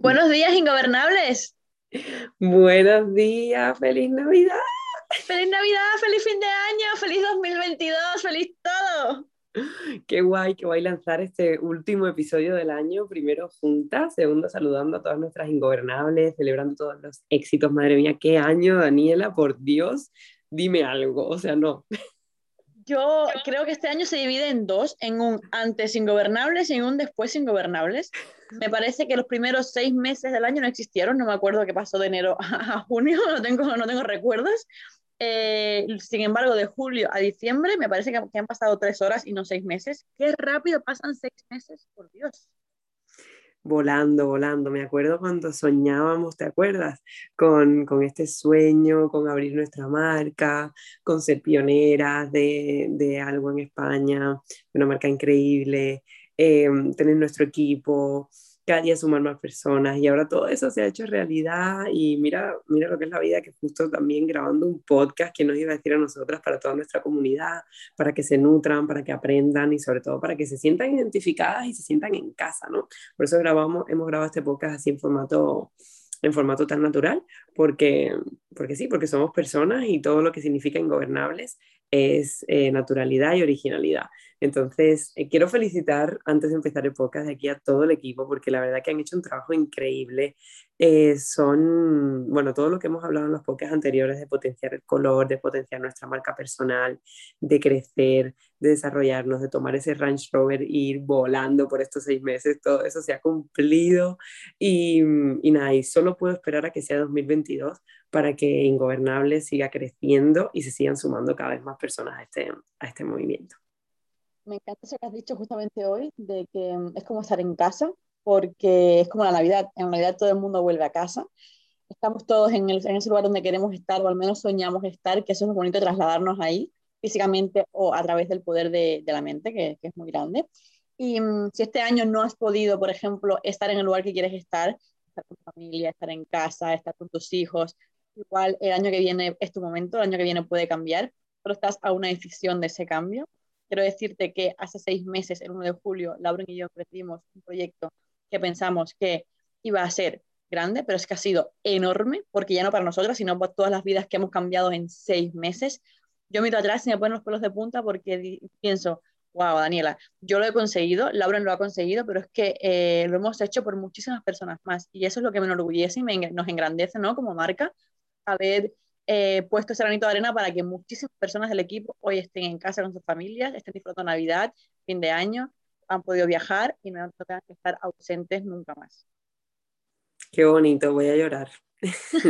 Buenos días, ingobernables. Buenos días, feliz Navidad. Feliz Navidad, feliz fin de año, feliz 2022, feliz todo. Qué guay, qué guay lanzar este último episodio del año, primero juntas, segundo saludando a todas nuestras ingobernables, celebrando todos los éxitos. Madre mía, qué año, Daniela, por Dios, dime algo, o sea, no. Yo creo que este año se divide en dos, en un antes ingobernables y en un después ingobernables. Me parece que los primeros seis meses del año no existieron, no me acuerdo qué pasó de enero a junio, no tengo, no tengo recuerdos. Eh, sin embargo, de julio a diciembre me parece que, que han pasado tres horas y no seis meses. Qué rápido pasan seis meses, por Dios volando, volando. Me acuerdo cuando soñábamos, ¿te acuerdas? Con, con este sueño, con abrir nuestra marca, con ser pioneras de, de algo en España, una marca increíble, eh, tener nuestro equipo, cada día sumar más personas y ahora todo eso se ha hecho realidad y mira, mira lo que es la vida, que justo también grabando un podcast que nos iba a decir a nosotras para toda nuestra comunidad, para que se nutran, para que aprendan y sobre todo para que se sientan identificadas y se sientan en casa, ¿no? Por eso grabamos, hemos grabado este podcast así en formato en formato tan natural, porque, porque sí, porque somos personas y todo lo que significa ingobernables es eh, naturalidad y originalidad. Entonces, eh, quiero felicitar antes de empezar el podcast de aquí a todo el equipo, porque la verdad que han hecho un trabajo increíble. Eh, son, bueno, todo lo que hemos hablado en los podcasts anteriores de potenciar el color, de potenciar nuestra marca personal, de crecer, de desarrollarnos, de tomar ese Range Rover e ir volando por estos seis meses, todo eso se ha cumplido. Y, y nada, y solo puedo esperar a que sea 2022 para que Ingobernable siga creciendo y se sigan sumando cada vez más personas a este, a este movimiento. Me encanta eso que has dicho justamente hoy, de que mm, es como estar en casa, porque es como la Navidad. En Navidad todo el mundo vuelve a casa. Estamos todos en, el, en ese lugar donde queremos estar, o al menos soñamos estar, que eso es muy bonito trasladarnos ahí, físicamente o a través del poder de, de la mente, que, que, es muy grande. Y um, si este año no has podido, por ejemplo, estar en el lugar que quieres estar, estar con tu familia, estar en casa, estar con tus hijos, igual el año que viene es tu momento, el año que viene puede cambiar, pero estás a una decisión de ese cambio. Quiero decirte que hace seis meses, el 1 de julio, Lauren y yo emprendimos un proyecto que pensamos que iba a ser grande, pero es que ha sido enorme, porque ya no para nosotras, sino por todas las vidas que hemos cambiado en seis meses. Yo miro atrás y me ponen los pelos de punta porque pienso, wow, Daniela, yo lo he conseguido, Lauren lo ha conseguido, pero es que eh, lo hemos hecho por muchísimas personas más. Y eso es lo que me enorgullece y nos engrandece, ¿no? Como marca, haber eh, puesto ese granito de arena para que muchísimas personas del equipo hoy estén en casa con sus familias, estén disfrutando Navidad, fin de año, han podido viajar y no tengan que estar ausentes nunca más. Qué bonito, voy a llorar.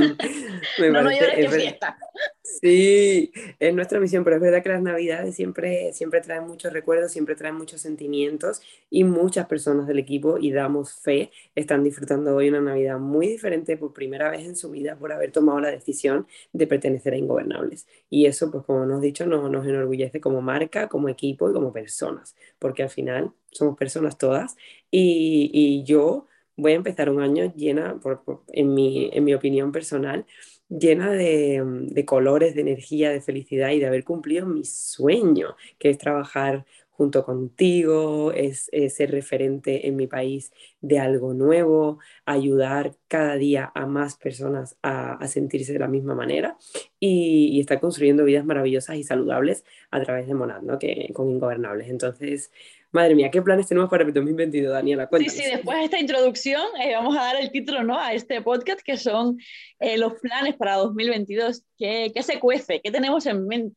no, no llores, que fiesta. Sí, es nuestra misión, pero es verdad que las navidades siempre, siempre traen muchos recuerdos, siempre traen muchos sentimientos y muchas personas del equipo, y damos fe, están disfrutando hoy una Navidad muy diferente por primera vez en su vida por haber tomado la decisión de pertenecer a Ingobernables. Y eso, pues como nos dicho, nos, nos enorgullece como marca, como equipo y como personas, porque al final somos personas todas y, y yo voy a empezar un año llena, por, por, en, mi, en mi opinión personal, llena de, de, colores, de energía, de felicidad y de haber cumplido mi sueño, que es trabajar junto contigo, es, es, ser referente en mi país de algo nuevo, ayudar cada día a más personas a, a sentirse de la misma manera y, y, estar construyendo vidas maravillosas y saludables a través de Monad, ¿no? que, con Ingobernables. Entonces, Madre mía, ¿qué planes tenemos para el 2022, Daniela? Cuéntanos. Sí, sí, después de esta introducción eh, vamos a dar el título ¿no? a este podcast, que son eh, los planes para 2022. ¿Qué, ¿Qué, se cuece? ¿Qué tenemos en mente?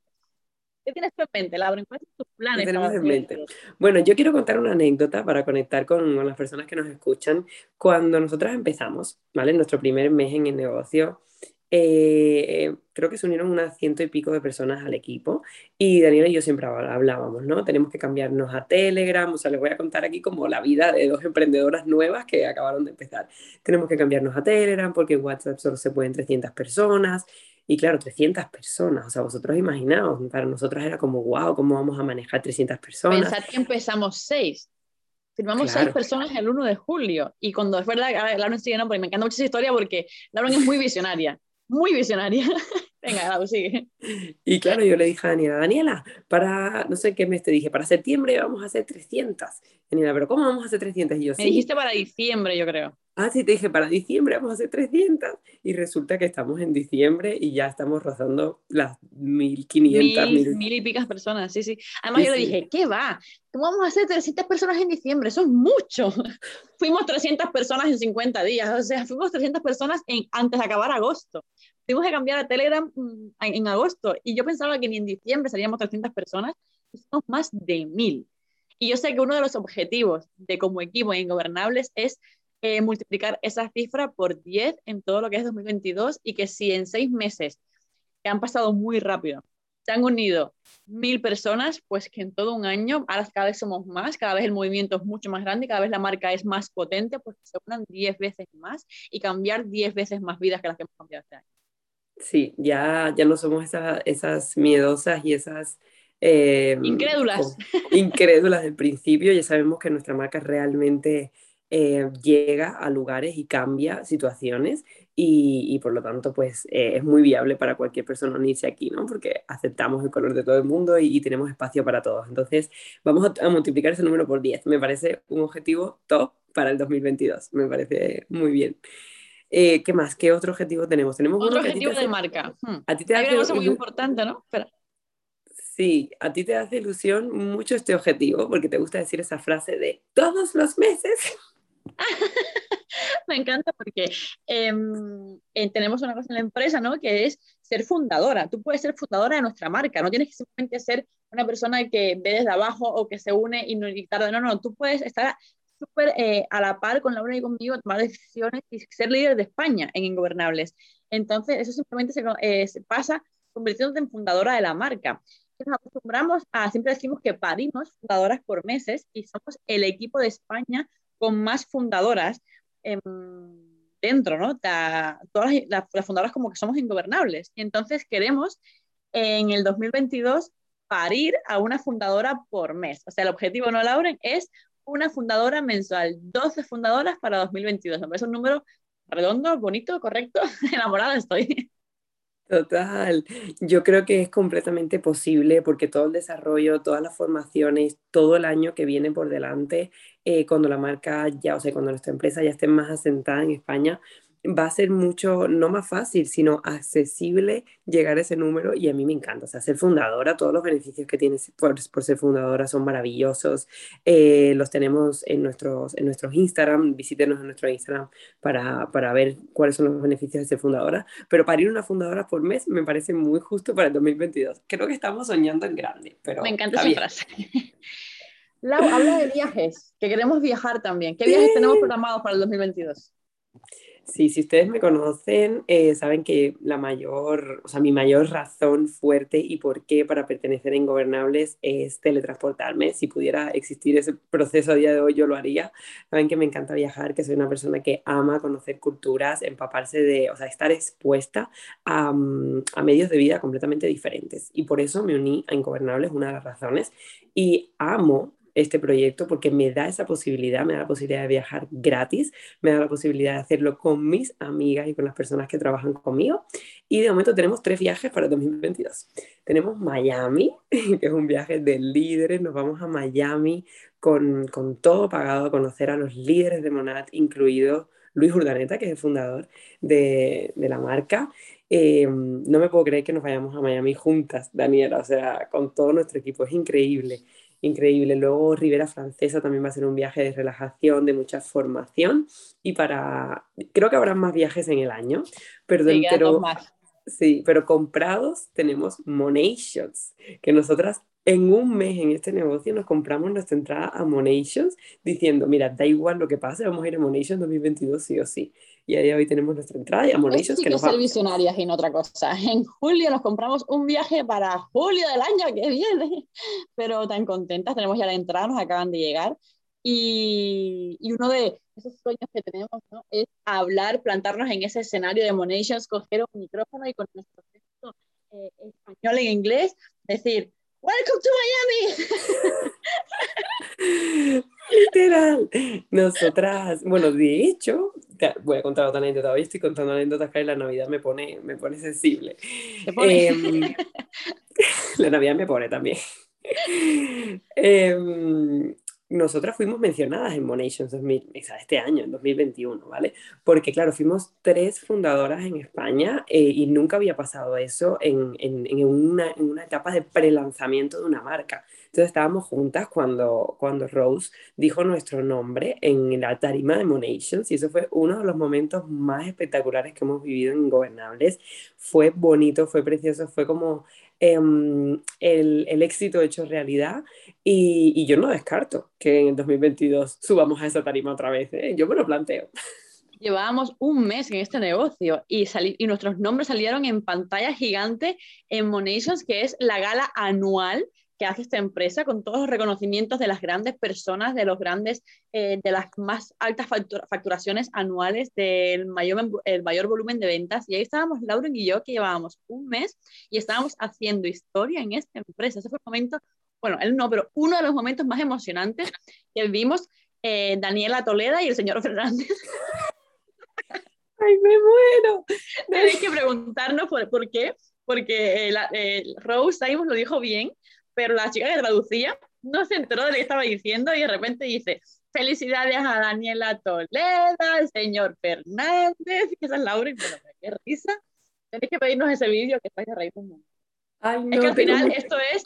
¿Qué tienes en mente, Laura? ¿Cuáles son tus planes? ¿Qué tenemos en mente? Bueno, yo quiero contar una anécdota para conectar con, con las personas que nos escuchan. Cuando nosotras empezamos, ¿vale? Nuestro primer mes en el negocio, eh, creo que se unieron unas ciento y pico de personas al equipo y Daniela y yo siempre hablábamos, ¿no? Tenemos que cambiarnos a Telegram, o sea, les voy a contar aquí como la vida de dos emprendedoras nuevas que acabaron de empezar. Tenemos que cambiarnos a Telegram porque en WhatsApp solo se pueden 300 personas y claro, 300 personas, o sea, vosotros imaginaos, para nosotros era como, wow, ¿cómo vamos a manejar 300 personas? Pensad que empezamos seis. Firmamos claro. seis personas el 1 de julio. Y cuando es verdad, Lauren sigue, no, porque me encanta mucho esa historia porque Lauren es muy visionaria muy visionaria. Venga, sigue. Y claro, yo le dije a Daniela, Daniela, para, no sé qué mes te dije, para septiembre vamos a hacer 300. Daniela, pero ¿cómo vamos a hacer 300? Y yo, Me dijiste para diciembre, yo creo. ah, sí, te dije, para diciembre vamos a hacer 300 y resulta que estamos en diciembre y ya estamos rozando las 1500. Mil, mil, y picas personas, sí, sí. Además yo le dije, ¿qué va? ¿Cómo vamos a hacer 300 personas en diciembre? Eso es mucho. fuimos 300 personas en 50 días, o sea, fuimos 300 personas en, antes de acabar agosto. Tuvimos que cambiar a Telegram mm, en, en agosto y yo pensaba que ni en diciembre salíamos 300 personas, somos más de mil. Y yo sé que uno de los objetivos de como equipo en Ingobernables es eh, multiplicar esa cifra por 10 en todo lo que es 2022 y que si en seis meses, que han pasado muy rápido, se han unido mil personas, pues que en todo un año, ahora cada vez somos más, cada vez el movimiento es mucho más grande, cada vez la marca es más potente, pues se unan 10 veces más y cambiar 10 veces más vidas que las que hemos cambiado este año. Sí, ya, ya no somos esas, esas miedosas y esas eh, incrédulas. Incrédulas del principio, ya sabemos que nuestra marca realmente eh, llega a lugares y cambia situaciones y, por lo tanto pues eh, es muy viable para cualquier persona unirse aquí, ¿no? Porque aceptamos el color de todo el mundo y, tenemos espacio para todos. Entonces vamos a, multiplicar ese número por 10. Me parece un objetivo top para el 2022. Me parece muy bien. ¿Qué más? ¿Qué otro objetivo tenemos? Tenemos otro objetivo de marca. Hmm. A ti te Hay una cosa muy importante, ¿no? Espera. Sí, a ti te hace ilusión mucho este objetivo porque te gusta decir esa frase de todos los meses. Me encanta porque em, eh, tenemos una cosa en la empresa, ¿no? Que es ser fundadora. Tú puedes ser fundadora de nuestra marca, no tienes que simplemente ser una persona que ve desde abajo o que se une y no y tarda. No, no, tú puedes estar súper eh, a la par con Laura y conmigo, tomar decisiones y ser líder de España en Ingobernables. Entonces, eso simplemente se, eh, se pasa convirtiéndote en fundadora de la marca nos acostumbramos a, siempre decimos que parimos fundadoras por meses y somos el equipo de España con más fundadoras em, dentro, ¿no? todas las, fundadoras como que somos ingobernables. Y entonces queremos en el 2022 parir a una fundadora por mes. O sea, el objetivo, ¿no, Lauren? Es una fundadora mensual, 12 fundadoras para 2022. Es un número redondo, bonito, correcto. Enamorada estoy. Total, yo creo que es completamente posible porque todo el desarrollo, todas las formaciones, todo el año que viene por delante, eh, cuando la marca ya, o sea, cuando nuestra empresa ya esté más asentada en España, va a ser mucho, no más fácil, sino accesible llegar a ese número y a mí me encanta. O sea, ser fundadora, todos los beneficios que tienes por, ser fundadora son maravillosos. Eh, los tenemos en nuestros, en nuestros Instagram, visítenos en nuestro Instagram para, para ver cuáles son los beneficios de ser fundadora. Pero para ir una fundadora por mes me parece muy justo para el 2022. Creo que estamos soñando en grande, pero... Me encanta esa frase. Lau, habla de viajes, que queremos viajar también. ¿Qué viajes tenemos programados para el 2022? Sí, si ustedes me conocen, eh, saben que la mayor, o sea, mi mayor razón fuerte y por qué para pertenecer a Ingobernables es teletransportarme. Si pudiera existir ese proceso a día de hoy, yo lo haría. Saben que me encanta viajar, que soy una persona que ama conocer culturas, empaparse de, o sea, estar expuesta a, mm, a medios de vida completamente diferentes. Y por eso me uní a Ingobernables, una de las razones. Y amo este proyecto porque me da esa posibilidad, me da la posibilidad de viajar gratis, me da la posibilidad de hacerlo con mis amigas y con las personas que trabajan conmigo. Y de momento tenemos tres viajes para 2022. Tenemos Miami, que es un viaje de líderes, nos vamos a Miami con, con todo pagado a conocer a los líderes de Monat, incluido Luis Urdaneta, que es el fundador de, de la marca. Eh, no me puedo creer que nos vayamos a Miami juntas, Daniela, o sea, con todo nuestro equipo, es increíble increíble. Luego Rivera Francesa también va a ser un viaje de relajación, de mucha formación y para, creo que habrá más viajes en el año, pero, sí, pero, sí, pero comprados tenemos Monations, que nosotras en un mes en este negocio nos compramos nuestra entrada a Monations diciendo, mira, da igual lo que pase, vamos a ir a Monations 2022 sí o sí. Y ahí hoy tenemos nuestra entrada y a Monations que, que nos ser visionarias y no otra cosa. En julio nos compramos un viaje para julio del año que viene, pero tan contentas, tenemos ya la entrada, nos acaban de llegar. Y, y uno de esos sueños que tenemos ¿no? es hablar, plantarnos en ese escenario de Monations, coger un micrófono y con nuestro texto eh, español en inglés, decir, Welcome to Miami. Literal. Nosotras, bueno, de hecho, voy a contar otra anécdota. Hoy estoy contando anécdotas que la Navidad me pone, me pone sensible. Em, la Navidad me pone también. Em, nosotras fuimos mencionadas en Monations 2000, este año, en 2021, ¿vale? Porque claro, fuimos tres fundadoras en España eh, y nunca había pasado eso en, en, en, una, en una, etapa de prelanzamiento de una marca. Entonces estábamos juntas cuando, cuando Rose dijo nuestro nombre en la tarima de Monations y eso fue uno de los momentos más espectaculares que hemos vivido en Ingobernables. Fue bonito, fue precioso, fue como Em, el, el, éxito hecho realidad y, y, yo no descarto que en el 2022 subamos a esa tarima otra vez, ¿eh? yo me lo planteo. Llevábamos un mes en este negocio y, y nuestros nombres salieron en pantalla gigante en Monations, que es la gala anual que hace esta empresa con todos los reconocimientos de las grandes personas, de los grandes, eh, de las más altas facturaciones anuales, del mayor, el mayor volumen de ventas. Y ahí estábamos Lauren y yo, que llevábamos un mes y estábamos haciendo historia en esta empresa. Ese fue el momento, bueno, él no, pero uno de los momentos más emocionantes que vimos eh, Daniela Toleda y el señor Fernández. ¡Ay, me muero! Tenéis que preguntarnos por, por qué, porque eh, Rose Simon lo dijo bien, pero la chica que traducía no se enteró de lo que estaba diciendo y de repente dice, felicidades a Daniela Toleda, al señor Fernández, que esa es Laura, y bueno, qué risa. Tenéis que pedirnos ese vídeo que estáis a reír un montón. Ay, no, es que al final esto es,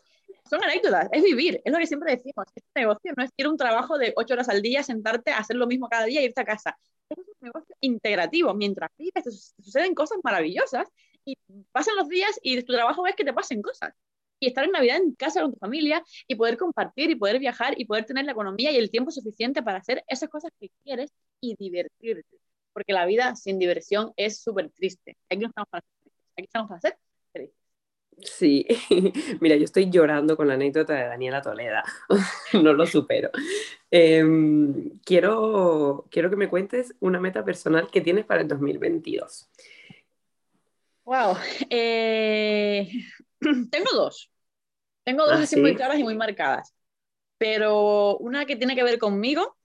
son anécdotas, es vivir, es lo que siempre decimos. Este negocio no es ir a un trabajo de ocho horas al día, sentarte, a hacer lo mismo cada día e irte a casa. Es un negocio integrativo. Mientras vives, te suceden cosas maravillosas y pasan los días y tu trabajo ves que te pasen cosas y estar en Navidad en casa con tu familia y poder compartir y poder viajar y poder tener la economía y el tiempo suficiente para hacer esas cosas que quieres y divertirte. Porque la vida sin diversión es súper triste. Aquí no estamos para hacer aquí estamos para hacer felices. Sí, mira, yo estoy llorando con la anécdota de Daniela Toleda, no lo supero. Em, quiero, quiero que me cuentes una meta personal que tienes para el 2022. Wow, eh, tengo dos. Tengo dos ah, así muy claras y muy marcadas. Pero una que tiene que ver conmigo,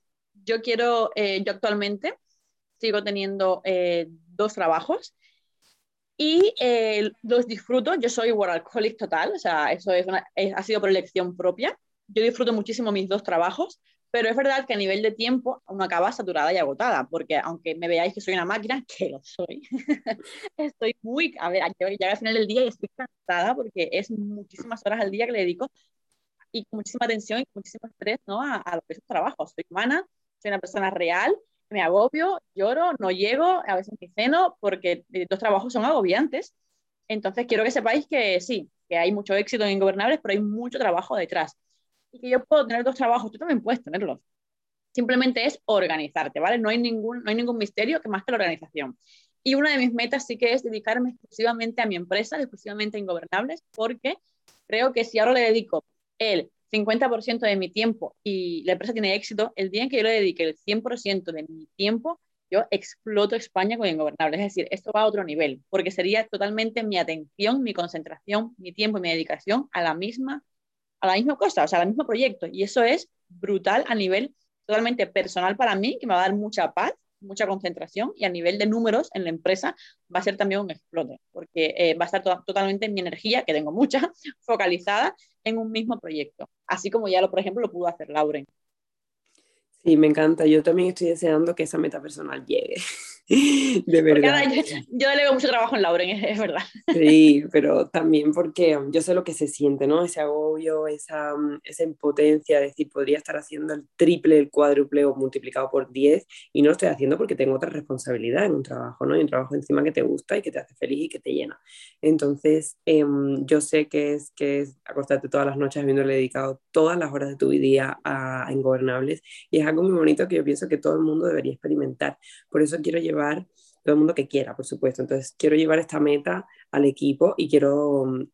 yo quiero, eh, yo actualmente sigo teniendo eh, dos trabajos y eh, los disfruto. Yo soy workaholic total, o sea, eso es ha sido por elección propia. Yo disfruto muchísimo mis dos trabajos, pero es verdad que a nivel de tiempo uno acaba saturada y agotada, porque aunque me veáis que soy una máquina, que lo soy, estoy muy, a ver, llega al final del día y estoy cansada porque es muchísimas horas al día que le dedico y muchísima atención y muchísimo estrés ¿no? a, a lo que es trabajo. Soy humana, soy una persona real, me agobio, lloro, no llego, a veces me ceno, porque los trabajos son agobiantes. Entonces quiero que sepáis que sí, que hay mucho éxito en Ingobernables, pero hay mucho trabajo detrás y que yo puedo tener dos trabajos, tú también puedes tenerlos. Simplemente es organizarte, ¿vale? No hay ningún, no hay ningún misterio que más que la organización. Y una de mis metas sí que es dedicarme exclusivamente a mi empresa, exclusivamente a Ingobernables, porque creo que si ahora le dedico el 50% de mi tiempo y la empresa tiene éxito, el día en que yo le dedique el 100% de mi tiempo, yo exploto España con Ingobernables. Es decir, esto va a otro nivel, porque sería totalmente mi atención, mi concentración, mi tiempo y mi dedicación a la misma a la misma cosa, o sea, al mismo proyecto. Y eso es brutal a nivel totalmente personal para mí, que me va a dar mucha paz, mucha concentración y a nivel de números en la empresa va a ser también un explote, porque eh, va a estar totalmente mi energía, que tengo mucha, focalizada en un mismo proyecto, así como ya, lo, por ejemplo, lo pudo hacer Lauren. Sí, me encanta. Yo también estoy deseando que esa meta personal llegue. de verdad. yo, yo, delego mucho trabajo en Lauren, es, verdad. Sí, pero también porque um, yo sé lo que se siente, ¿no? Ese agobio, esa, um, esa impotencia, de decir, podría estar haciendo el triple, el cuádruple o multiplicado por 10 y no lo estoy haciendo porque tengo otra responsabilidad en un trabajo, ¿no? Y un trabajo encima que te gusta y que te hace feliz y que te llena. Entonces, em, yo sé que es, que es acostarte todas las noches habiéndole dedicado todas las horas de tu día a, a Ingobernables y es algo muy bonito que yo pienso que todo el mundo debería experimentar. Por eso quiero llevar todo el mundo que quiera, por supuesto. Entonces, quiero llevar esta meta al equipo y quiero mm,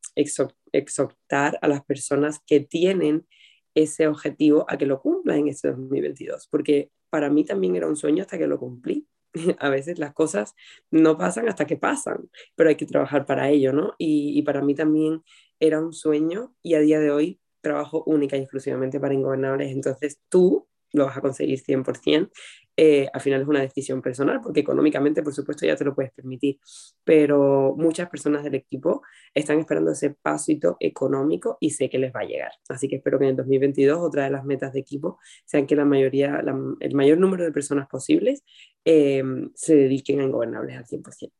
exhortar a las personas que tienen ese objetivo a que lo cumplan en este 2022, porque para mí también era un sueño hasta que lo cumplí. A veces las cosas no pasan hasta que pasan, pero hay que trabajar para ello, ¿no? Y, y para mí también era un sueño y a día de hoy trabajo única y exclusivamente para Ingobernables. Entonces tú lo vas a conseguir 100%. Eh, al final es una decisión personal, porque económicamente, por supuesto, ya te lo puedes permitir, pero muchas personas del equipo están esperando ese pasito económico y sé que les va a llegar. Así que espero que en el 2022 otra de las metas de equipo sean que la mayoría, el mayor número de personas posibles eh, se dediquen a ingobernables al 100%.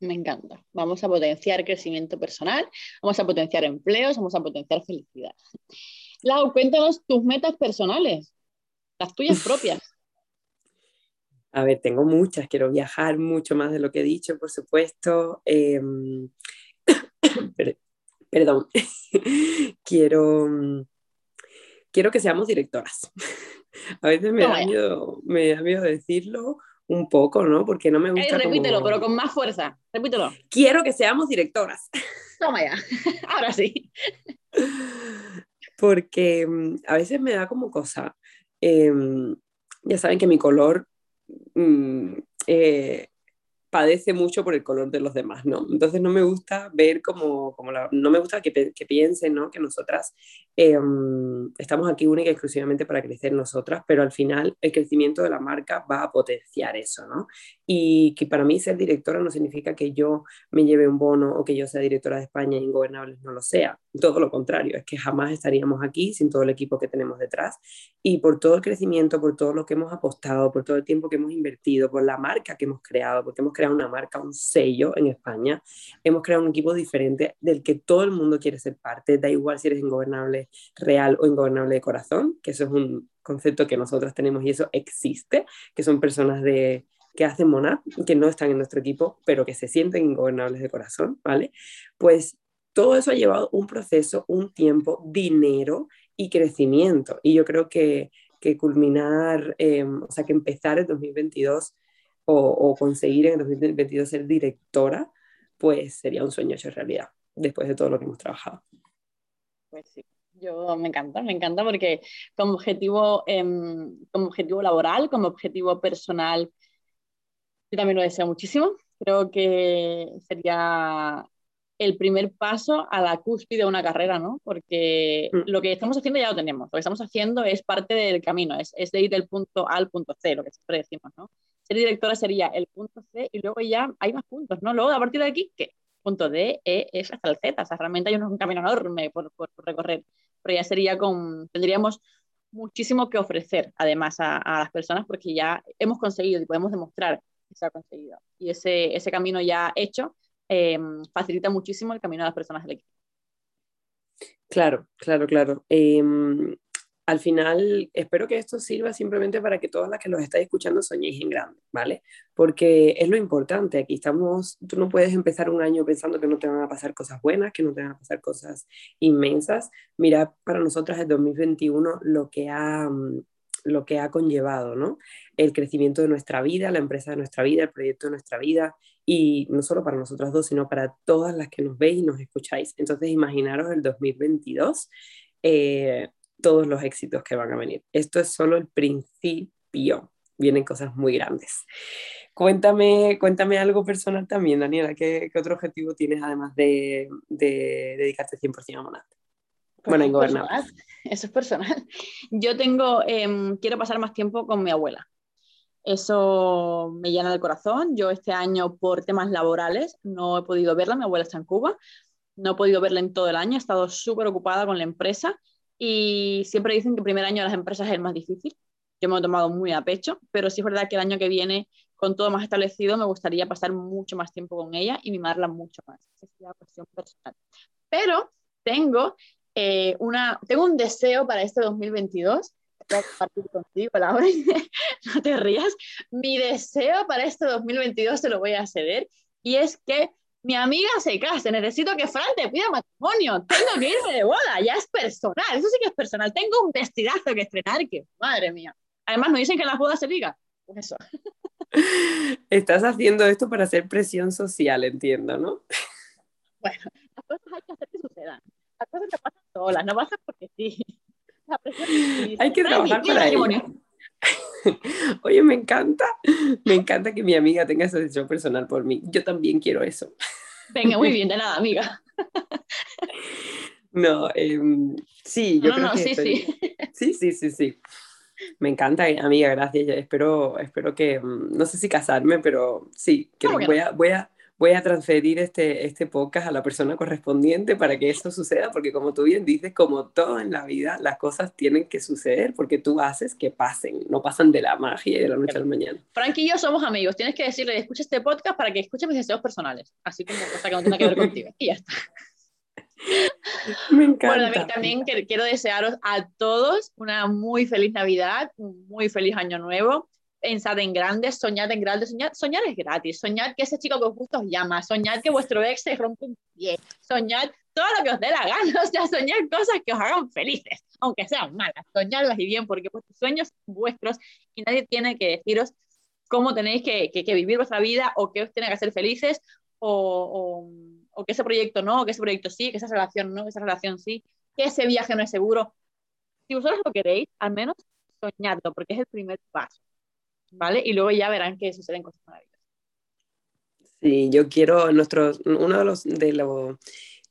Me encanta. Vamos a potenciar crecimiento personal, vamos a potenciar empleos, vamos a potenciar felicidad. Lau, cuéntanos tus metas personales, las tuyas propias. A ver, tengo muchas, quiero viajar mucho más de lo que he dicho, por supuesto. Em, perdón, quiero, quiero que seamos directoras. A veces me, da miedo, me da miedo decirlo un poco, ¿no? Porque no me gusta. repítelo, pero con más fuerza. Repítelo. Quiero que seamos directoras. Toma ya. Ahora sí. Porque mm, a veces me da como cosa. Em, ya saben que mi color mm, eh, padece mucho por el color de los demás, ¿no? Entonces no me gusta ver como, como no me gusta que, que piensen, ¿no? Que nosotras em, estamos aquí única y exclusivamente para crecer nosotras, pero al final el crecimiento de la marca va a potenciar eso, ¿no? Y que para mí ser directora no significa que yo me lleve un bono o que yo sea directora de España e Ingobernables no lo sea, todo lo contrario, es que jamás estaríamos aquí sin todo el equipo que tenemos detrás y por todo el crecimiento, por todo lo que hemos apostado, por todo el tiempo que hemos invertido, por la marca que hemos creado, porque hemos creado una marca, un sello en España, hemos creado un equipo diferente del que todo el mundo quiere ser parte, da igual si eres ingobernable real o ingobernable de corazón, que eso es un concepto que nosotros tenemos y eso existe, que son personas de que hacen monar, que no están en nuestro equipo, pero que se sienten ingobernables de corazón, ¿vale? Pues todo eso ha llevado un proceso, un tiempo, dinero y crecimiento. Y yo creo que, que culminar, em, o sea, que empezar en 2022 o, conseguir en 2022 ser directora, pues sería un sueño hecho realidad, después de todo lo que hemos trabajado. Pues sí, yo me encanta, me encanta porque como objetivo, em, como objetivo laboral, como objetivo personal, yo también lo deseo muchísimo. Creo que sería el primer paso a la cúspide de una carrera, ¿no? Porque mm. lo que estamos haciendo ya lo tenemos. Lo que estamos haciendo es parte del camino, es, es de ir del punto A al punto C, lo que siempre decimos, ¿no? Ser directora sería el punto C y luego ya hay más puntos, ¿no? Luego, a partir de aquí, ¿qué? Punto D, E, F hasta el Z. O sea, realmente hay un, camino enorme por, por, recorrer. Pero ya sería con, tendríamos muchísimo que ofrecer, además, a, a las personas porque ya hemos conseguido y podemos demostrar que se ha conseguido. Y ese, ese camino ya hecho Em, facilita muchísimo el camino a las personas del equipo. Claro, claro, claro. Em, al final, espero que esto sirva simplemente para que todas las que los estáis escuchando soñéis en grande, ¿vale? Porque es lo importante. Aquí estamos, tú no puedes empezar un año pensando que no te van a pasar cosas buenas, que no te van a pasar cosas inmensas. Mira, para nosotras el 2021 lo que ha, lo que ha conllevado, ¿no? El crecimiento de nuestra vida, la empresa de nuestra vida, el proyecto de nuestra vida, y no solo para nosotras dos, sino para todas las que nos veis y nos escucháis. Entonces, imaginaros el 2022, eh, todos los éxitos que van a venir. Esto es solo el principio, vienen cosas muy grandes. Cuéntame, cuéntame algo personal también, Daniela, ¿qué, otro objetivo tienes además de, de dedicarte 100% a Monat? Pues bueno, ingobernable. Eso es personal. Yo tengo, em, quiero pasar más tiempo con mi abuela. Eso me llena el corazón. Yo este año, por temas laborales, no he podido verla. Mi abuela está en Cuba. No he podido verla en todo el año. He estado súper ocupada con la empresa. Y siempre dicen que el primer año de las empresas es el más difícil. Yo me lo he tomado muy a pecho. Pero sí es verdad que el año que viene, con todo más establecido, me gustaría pasar mucho más tiempo con ella y mimarla mucho más. Esa es la cuestión personal. Pero tengo eh, una, tengo un deseo para este 2022. Voy a compartir contigo, Laura, no te rías. Mi deseo para este 2022 se lo voy a ceder y es que mi amiga se case, necesito que Fran te pida matrimonio, tengo que irme de boda, ya es personal, eso sí que es personal, tengo un vestidazo que estrenar que, madre mía. Además, nos dicen que en las bodas se liga, pues eso. Estás haciendo esto para hacer presión social, entiendo, ¿no? Bueno, las cosas hay que hacer que sucedan las cosas no pasan solas, no pasan porque sí. Hay que trabajar para ello. Oye, me encanta, me encanta que mi amiga tenga esa decisión personal por mí. Yo también quiero eso. Venga, muy bien, de nada, amiga. No, eh, sí, yo no, creo no, que sí, sí. Sí, sí, sí, sí. Me encanta, amiga, gracias. Espero, espero que, mm, no sé si casarme, pero sí, que voy, a, voy, a, voy a transferir este, este podcast a la persona correspondiente para que eso suceda, porque como tú bien dices, como todo en la vida, las cosas tienen que suceder porque tú haces que pasen, no pasan de la magia y de la noche a la mañana. Frank y yo somos amigos, tienes que decirle, escucha este podcast para que escuche mis deseos personales, así como cosa que no tiene que ver contigo. Y ya está. Me encanta. Bueno, también quiero desearos a todos una muy feliz Navidad, un muy feliz Año Nuevo. Pensad en grandes, soñad en grandes, soñad, soñar es gratis, soñad que ese chico que os gusta os llama, soñad que vuestro ex se rompe un pie, soñad todo lo que os dé la gana, o sea, soñad cosas que os hagan felices, aunque sean malas, soñadlas y bien, porque vuestros sueños son vuestros y nadie tiene que deciros cómo tenéis que, que, vivir vuestra vida o qué os tiene que hacer felices o, o o que ese proyecto no, o que ese proyecto sí, que esa relación no, que esa relación sí, que ese viaje no es seguro. Si vosotros lo queréis, al menos soñadlo, porque es el primer paso, ¿vale? Y luego ya verán que suceden cosas maravillosas. Sí, yo quiero, nuestro, uno de los, de los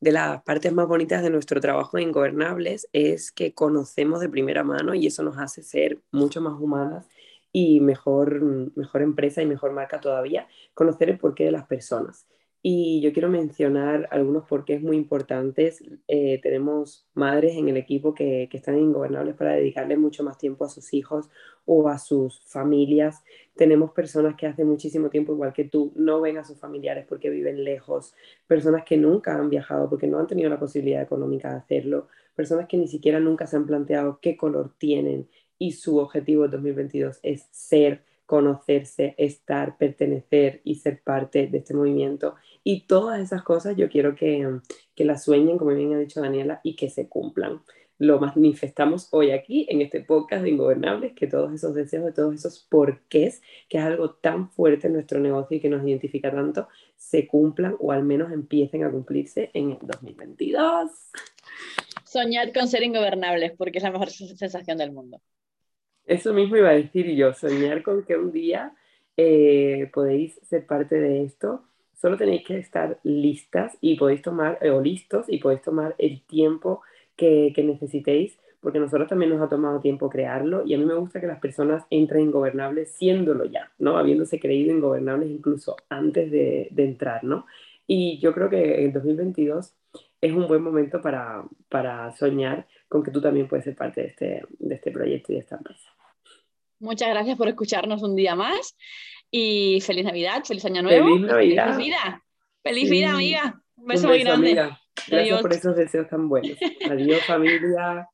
de las partes más bonitas de nuestro trabajo en Ingobernables es que conocemos de primera mano y eso nos hace ser mucho más humanas y mejor, mejor empresa y mejor marca todavía, conocer el porqué de las personas. Y yo quiero mencionar algunos porqués muy importantes. Eh, tenemos madres en el equipo que, que, están ingobernables para dedicarle mucho más tiempo a sus hijos o a sus familias. Tenemos personas que hace muchísimo tiempo, igual que tú, no ven a sus familiares porque viven lejos. Personas que nunca han viajado porque no han tenido la posibilidad económica de hacerlo. Personas que ni siquiera nunca se han planteado qué color tienen y su objetivo en 2022 es ser conocerse, estar, pertenecer y ser parte de este movimiento. Y todas esas cosas yo quiero que, que las sueñen, como bien ha dicho Daniela, y que se cumplan. Lo manifestamos hoy aquí en este podcast de Ingobernables, que todos esos deseos, de todos esos porqués, que es algo tan fuerte en nuestro negocio y que nos identifica tanto, se cumplan o al menos empiecen a cumplirse en el 2022. Soñar con ser ingobernables, porque es la mejor sensación del mundo. Eso mismo iba a decir yo, soñar con que un día eh, podéis ser parte de esto. Solo tenéis que estar listas y podéis tomar, eh, o listos, y podéis tomar el tiempo que, necesitéis, porque nosotros también nos ha tomado tiempo crearlo, y a mí me gusta que las personas entren en gobernables siéndolo ya, ¿no? Habiéndose creído en gobernables incluso antes de, entrar, ¿no? Y yo creo que en 2022 es un buen momento para, para soñar con que tú también puedes ser parte de este, de este proyecto y de esta empresa. Muchas gracias por escucharnos un día más y feliz Navidad, feliz Año Nuevo. Feliz Navidad. Feliz vida. Feliz vida, amiga. Un beso, muy grande. Gracias por esos deseos tan buenos. Adiós, familia.